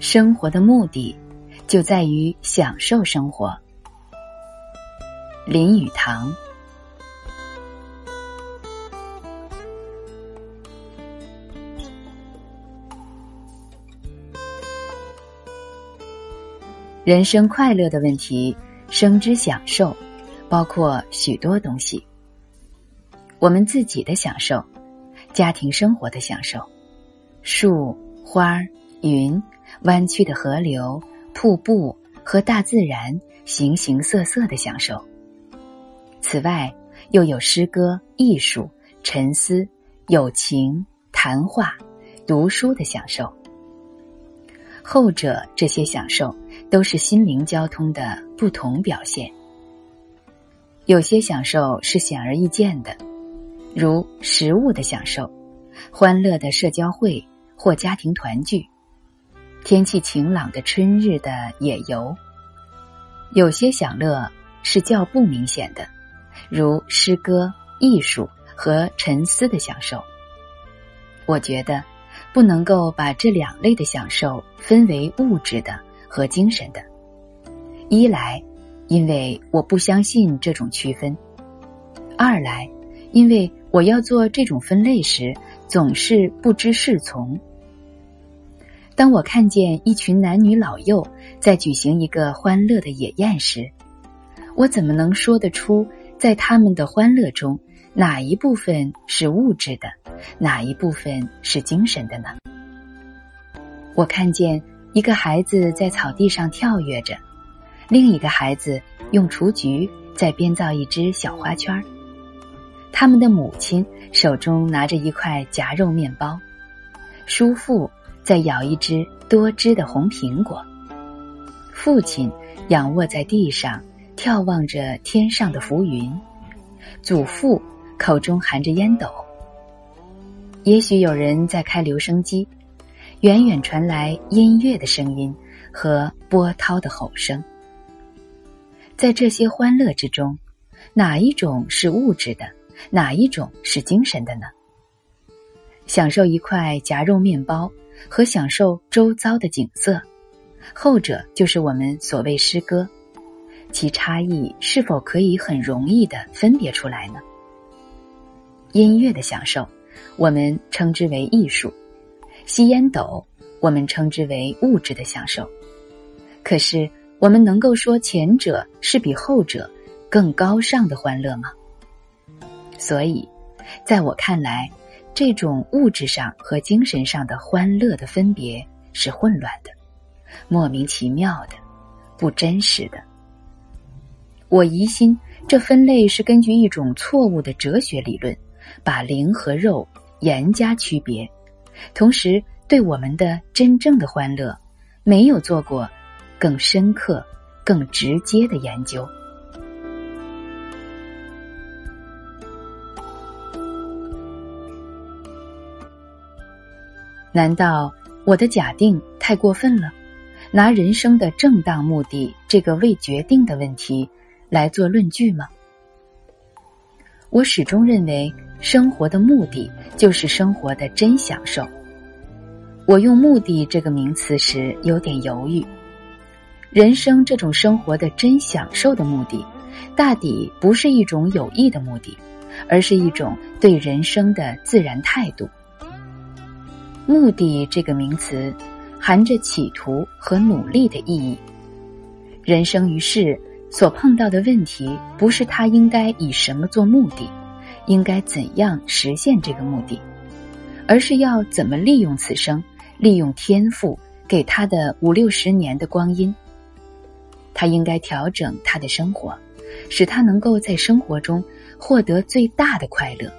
生活的目的就在于享受生活。林语堂。人生快乐的问题，生之享受，包括许多东西。我们自己的享受，家庭生活的享受，树、花、云、弯曲的河流、瀑布和大自然形形色色的享受。此外，又有诗歌、艺术、沉思、友情、谈话、读书的享受。后者这些享受。都是心灵交通的不同表现。有些享受是显而易见的，如食物的享受、欢乐的社交会或家庭团聚、天气晴朗的春日的野游。有些享乐是较不明显的，如诗歌、艺术和沉思的享受。我觉得不能够把这两类的享受分为物质的。和精神的，一来，因为我不相信这种区分；二来，因为我要做这种分类时总是不知是从。当我看见一群男女老幼在举行一个欢乐的野宴时，我怎么能说得出在他们的欢乐中哪一部分是物质的，哪一部分是精神的呢？我看见。一个孩子在草地上跳跃着，另一个孩子用雏菊在编造一只小花圈儿。他们的母亲手中拿着一块夹肉面包，叔父在咬一只多汁的红苹果，父亲仰卧在地上眺望着天上的浮云，祖父口中含着烟斗。也许有人在开留声机。远远传来音乐的声音和波涛的吼声。在这些欢乐之中，哪一种是物质的，哪一种是精神的呢？享受一块夹肉面包和享受周遭的景色，后者就是我们所谓诗歌，其差异是否可以很容易的分别出来呢？音乐的享受，我们称之为艺术。吸烟斗，我们称之为物质的享受。可是，我们能够说前者是比后者更高尚的欢乐吗？所以，在我看来，这种物质上和精神上的欢乐的分别是混乱的、莫名其妙的、不真实的。我疑心这分类是根据一种错误的哲学理论，把灵和肉严加区别。同时，对我们的真正的欢乐，没有做过更深刻、更直接的研究。难道我的假定太过分了？拿人生的正当目的这个未决定的问题来做论据吗？我始终认为。生活的目的就是生活的真享受。我用“目的”这个名词时有点犹豫。人生这种生活的真享受的目的，大抵不是一种有益的目的，而是一种对人生的自然态度。目的这个名词含着企图和努力的意义。人生于世所碰到的问题，不是他应该以什么做目的。应该怎样实现这个目的，而是要怎么利用此生，利用天赋给他的五六十年的光阴。他应该调整他的生活，使他能够在生活中获得最大的快乐。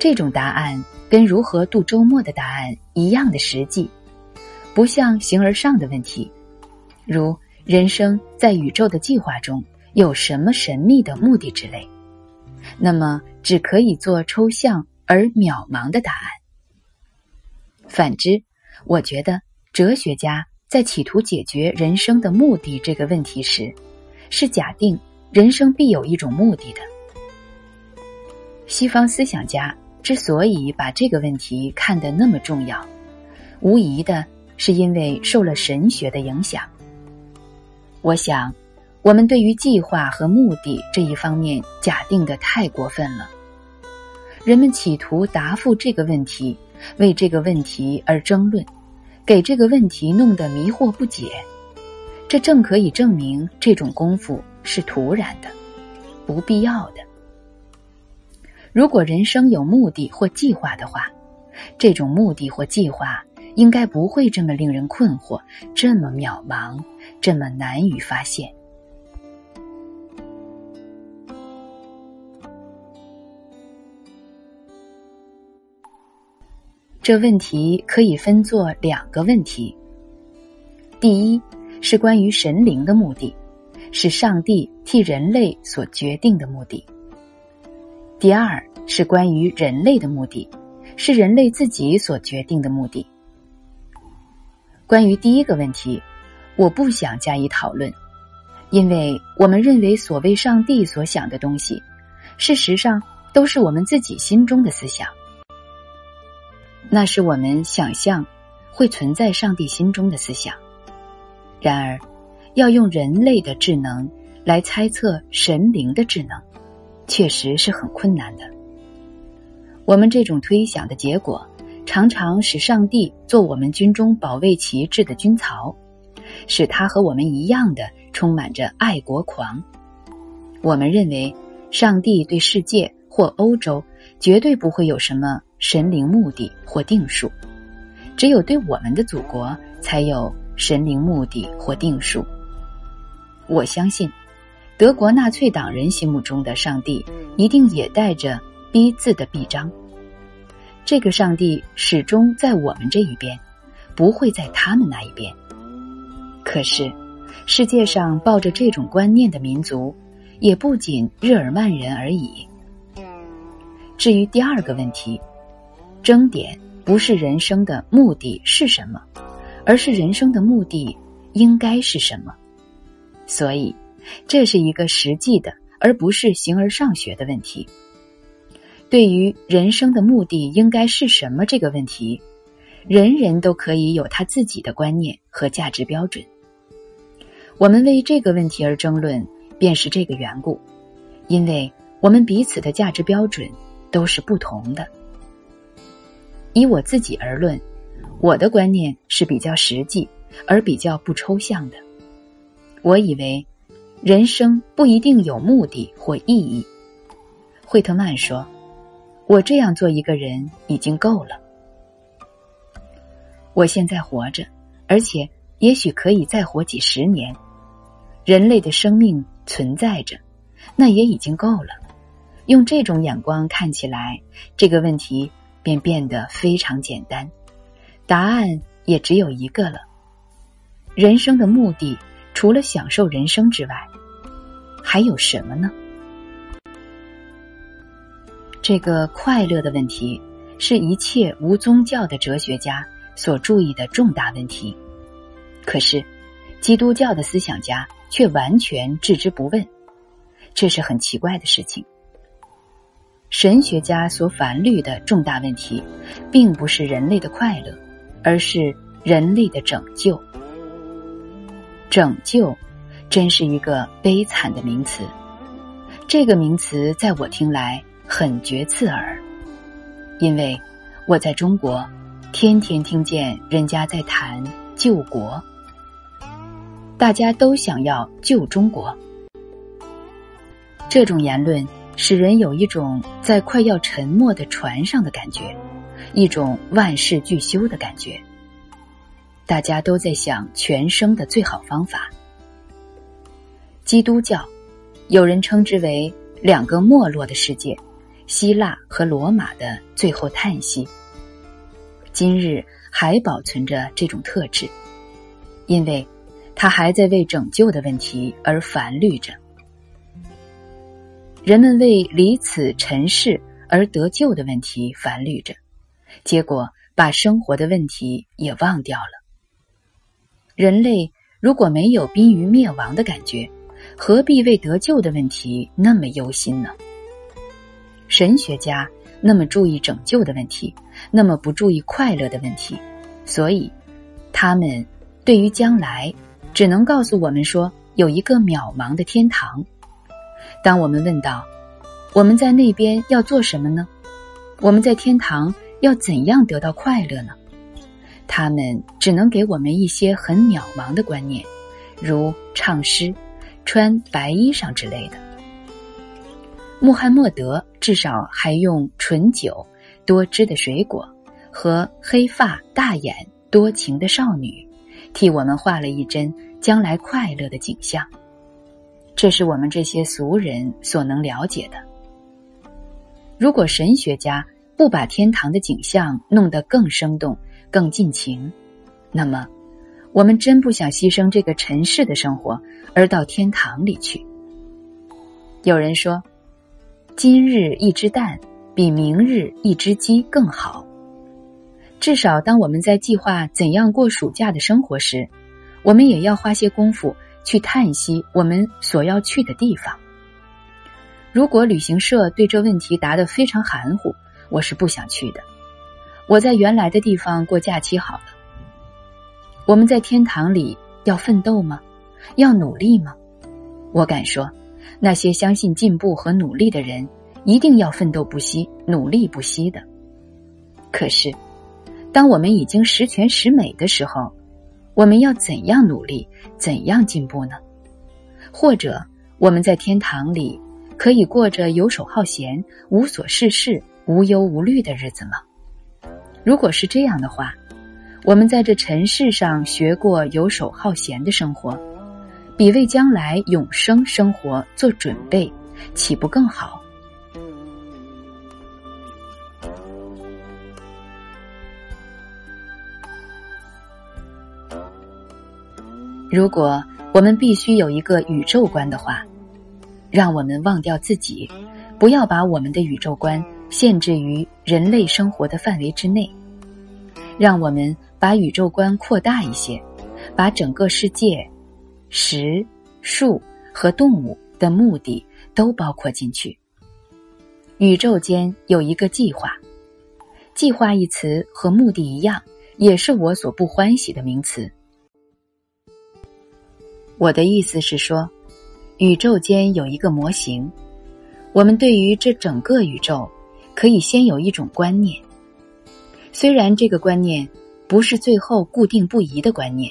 这种答案跟如何度周末的答案一样的实际，不像形而上的问题，如人生在宇宙的计划中有什么神秘的目的之类。那么，只可以做抽象而渺茫的答案。反之，我觉得哲学家在企图解决人生的目的这个问题时，是假定人生必有一种目的的。西方思想家之所以把这个问题看得那么重要，无疑的是因为受了神学的影响。我想，我们对于计划和目的这一方面假定的太过分了。人们企图答复这个问题，为这个问题而争论，给这个问题弄得迷惑不解。这正可以证明这种功夫是徒然的，不必要的。如果人生有目的或计划的话，这种目的或计划应该不会这么令人困惑，这么渺茫，这么难于发现。这问题可以分作两个问题：第一。是关于神灵的目的，是上帝替人类所决定的目的。第二是关于人类的目的，是人类自己所决定的目的。关于第一个问题，我不想加以讨论，因为我们认为所谓上帝所想的东西，事实上都是我们自己心中的思想，那是我们想象会存在上帝心中的思想。然而，要用人类的智能来猜测神灵的智能，确实是很困难的。我们这种推想的结果，常常使上帝做我们军中保卫旗帜的军曹，使他和我们一样的充满着爱国狂。我们认为，上帝对世界或欧洲绝对不会有什么神灵目的或定数，只有对我们的祖国才有。神灵目的或定数，我相信，德国纳粹党人心目中的上帝一定也带着“逼”字的臂章。这个上帝始终在我们这一边，不会在他们那一边。可是，世界上抱着这种观念的民族，也不仅日耳曼人而已。至于第二个问题，争点不是人生的目的是什么。而是人生的目的应该是什么？所以，这是一个实际的，而不是形而上学的问题。对于人生的目的应该是什么这个问题，人人都可以有他自己的观念和价值标准。我们为这个问题而争论，便是这个缘故，因为我们彼此的价值标准都是不同的。以我自己而论。我的观念是比较实际而比较不抽象的。我以为，人生不一定有目的或意义。惠特曼说：“我这样做一个人已经够了。”我现在活着，而且也许可以再活几十年。人类的生命存在着，那也已经够了。用这种眼光看起来，这个问题便变得非常简单。答案也只有一个了。人生的目的，除了享受人生之外，还有什么呢？这个快乐的问题，是一切无宗教的哲学家所注意的重大问题。可是，基督教的思想家却完全置之不问，这是很奇怪的事情。神学家所烦虑的重大问题，并不是人类的快乐。而是人类的拯救，拯救真是一个悲惨的名词。这个名词在我听来很觉刺耳，因为我在中国天天听见人家在谈救国，大家都想要救中国。这种言论使人有一种在快要沉没的船上的感觉。一种万事俱休的感觉。大家都在想全生的最好方法。基督教，有人称之为两个没落的世界——希腊和罗马的最后叹息。今日还保存着这种特质，因为他还在为拯救的问题而烦虑着。人们为离此尘世而得救的问题烦虑着。结果把生活的问题也忘掉了。人类如果没有濒于灭亡的感觉，何必为得救的问题那么忧心呢？神学家那么注意拯救的问题，那么不注意快乐的问题，所以他们对于将来只能告诉我们说有一个渺茫的天堂。当我们问到我们在那边要做什么呢？我们在天堂要怎样得到快乐呢？他们只能给我们一些很渺茫的观念，如唱诗、穿白衣裳之类的。穆罕默德至少还用醇酒、多汁的水果和黑发大眼多情的少女，替我们画了一帧将来快乐的景象。这是我们这些俗人所能了解的。如果神学家不把天堂的景象弄得更生动，更尽情，那么，我们真不想牺牲这个尘世的生活，而到天堂里去。有人说，今日一只蛋比明日一只鸡更好。至少，当我们在计划怎样过暑假的生活时，我们也要花些功夫去叹息我们所要去的地方。如果旅行社对这问题答得非常含糊，我是不想去的。我在原来的地方过假期好了。我们在天堂里要奋斗吗？要努力吗？我敢说，那些相信进步和努力的人，一定要奋斗不息、努力不息的。可是，当我们已经十全十美的时候，我们要怎样努力、怎样进步呢？或者，我们在天堂里可以过着游手好闲、无所事事、无忧无虑的日子吗？如果是这样的话，我们在这尘世上学过游手好闲的生活，比为将来永生生活做准备，岂不更好？如果我们必须有一个宇宙观的话，让我们忘掉自己，不要把我们的宇宙观。限制于人类生活的范围之内，让我们把宇宙观扩大一些，把整个世界、石、树和动物的目的都包括进去。宇宙间有一个计划，计划一词和目的一样，也是我所不欢喜的名词。我的意思是说，宇宙间有一个模型，我们对于这整个宇宙。可以先有一种观念，虽然这个观念不是最后固定不移的观念，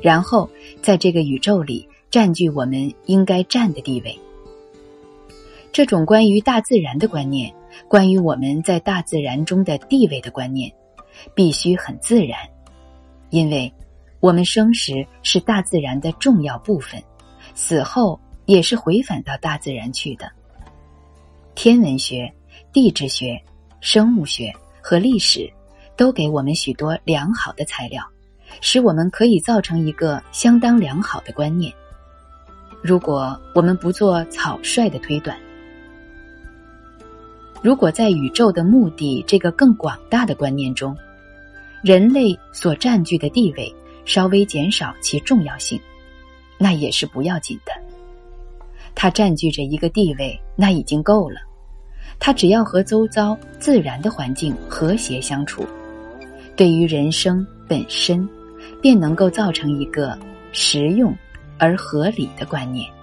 然后在这个宇宙里占据我们应该占的地位。这种关于大自然的观念，关于我们在大自然中的地位的观念，必须很自然，因为我们生时是大自然的重要部分，死后也是回返到大自然去的。天文学。地质学、生物学和历史都给我们许多良好的材料，使我们可以造成一个相当良好的观念。如果我们不做草率的推断，如果在宇宙的目的这个更广大的观念中，人类所占据的地位稍微减少其重要性，那也是不要紧的。他占据着一个地位，那已经够了。他只要和周遭自然的环境和谐相处，对于人生本身，便能够造成一个实用而合理的观念。